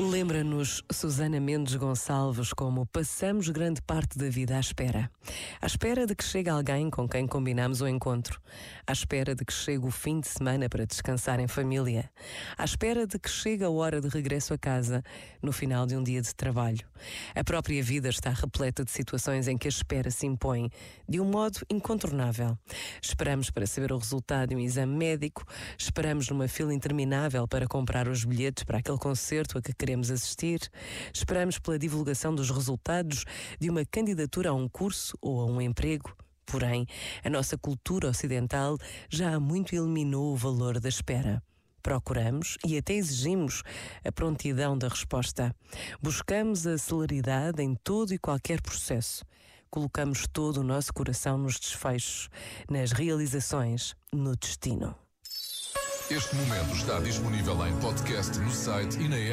Lembra-nos Susana Mendes Gonçalves como passamos grande parte da vida à espera. À espera de que chegue alguém com quem combinamos o encontro. À espera de que chegue o fim de semana para descansar em família. À espera de que chegue a hora de regresso a casa no final de um dia de trabalho. A própria vida está repleta de situações em que a espera se impõe de um modo incontornável. Esperamos para saber o resultado de um exame médico, esperamos numa fila interminável para comprar os bilhetes para aquele concerto a que queremos queremos assistir, esperamos pela divulgação dos resultados de uma candidatura a um curso ou a um emprego. Porém, a nossa cultura ocidental já há muito eliminou o valor da espera. Procuramos e até exigimos a prontidão da resposta. Buscamos a celeridade em todo e qualquer processo. Colocamos todo o nosso coração nos desfechos, nas realizações, no destino. Este momento está disponível em podcast no site e na app.